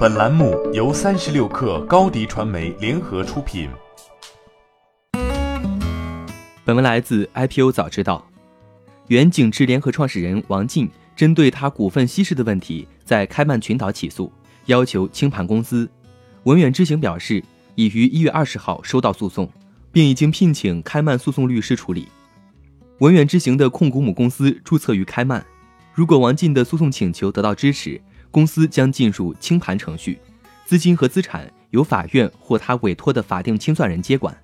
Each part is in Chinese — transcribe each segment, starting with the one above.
本栏目由三十六氪高低传媒联合出品。本文来自 IPO 早知道。原景芝联合创始人王进针对他股份稀释的问题，在开曼群岛起诉，要求清盘公司。文远知行表示，已于一月二十号收到诉讼，并已经聘请开曼诉讼律师处理。文远知行的控股母公司注册于开曼，如果王进的诉讼请求得到支持。公司将进入清盘程序，资金和资产由法院或他委托的法定清算人接管。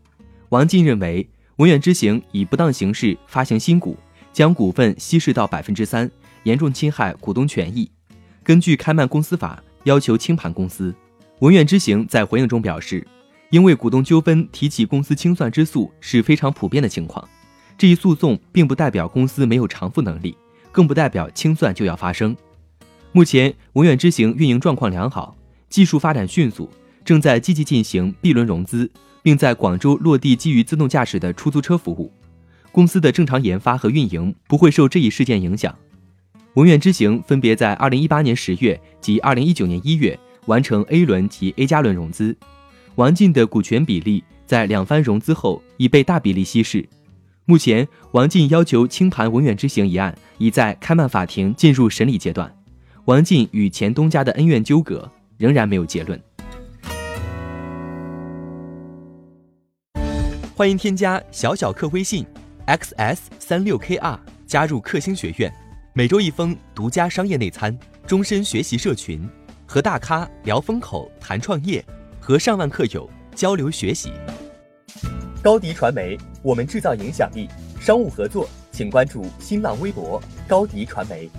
王进认为，文远之行以不当形式发行新股，将股份稀释到百分之三，严重侵害股东权益。根据开曼公司法，要求清盘公司。文远之行在回应中表示，因为股东纠纷提起公司清算之诉是非常普遍的情况，这一诉讼并不代表公司没有偿付能力，更不代表清算就要发生。目前，文远之行运营状况良好，技术发展迅速，正在积极进行 B 轮融资，并在广州落地基于自动驾驶的出租车服务。公司的正常研发和运营不会受这一事件影响。文远之行分别在2018年10月及2019年1月完成 A 轮及 A 加轮融资。王进的股权比例在两番融资后已被大比例稀释。目前，王进要求清盘文远之行一案已在开曼法庭进入审理阶段。王进与前东家的恩怨纠葛仍然没有结论。欢迎添加小小客微信，xs 三六 kr，加入克星学院，每周一封独家商业内参，终身学习社群，和大咖聊风口、谈创业，和上万客友交流学习。高迪传媒，我们制造影响力。商务合作，请关注新浪微博高迪传媒。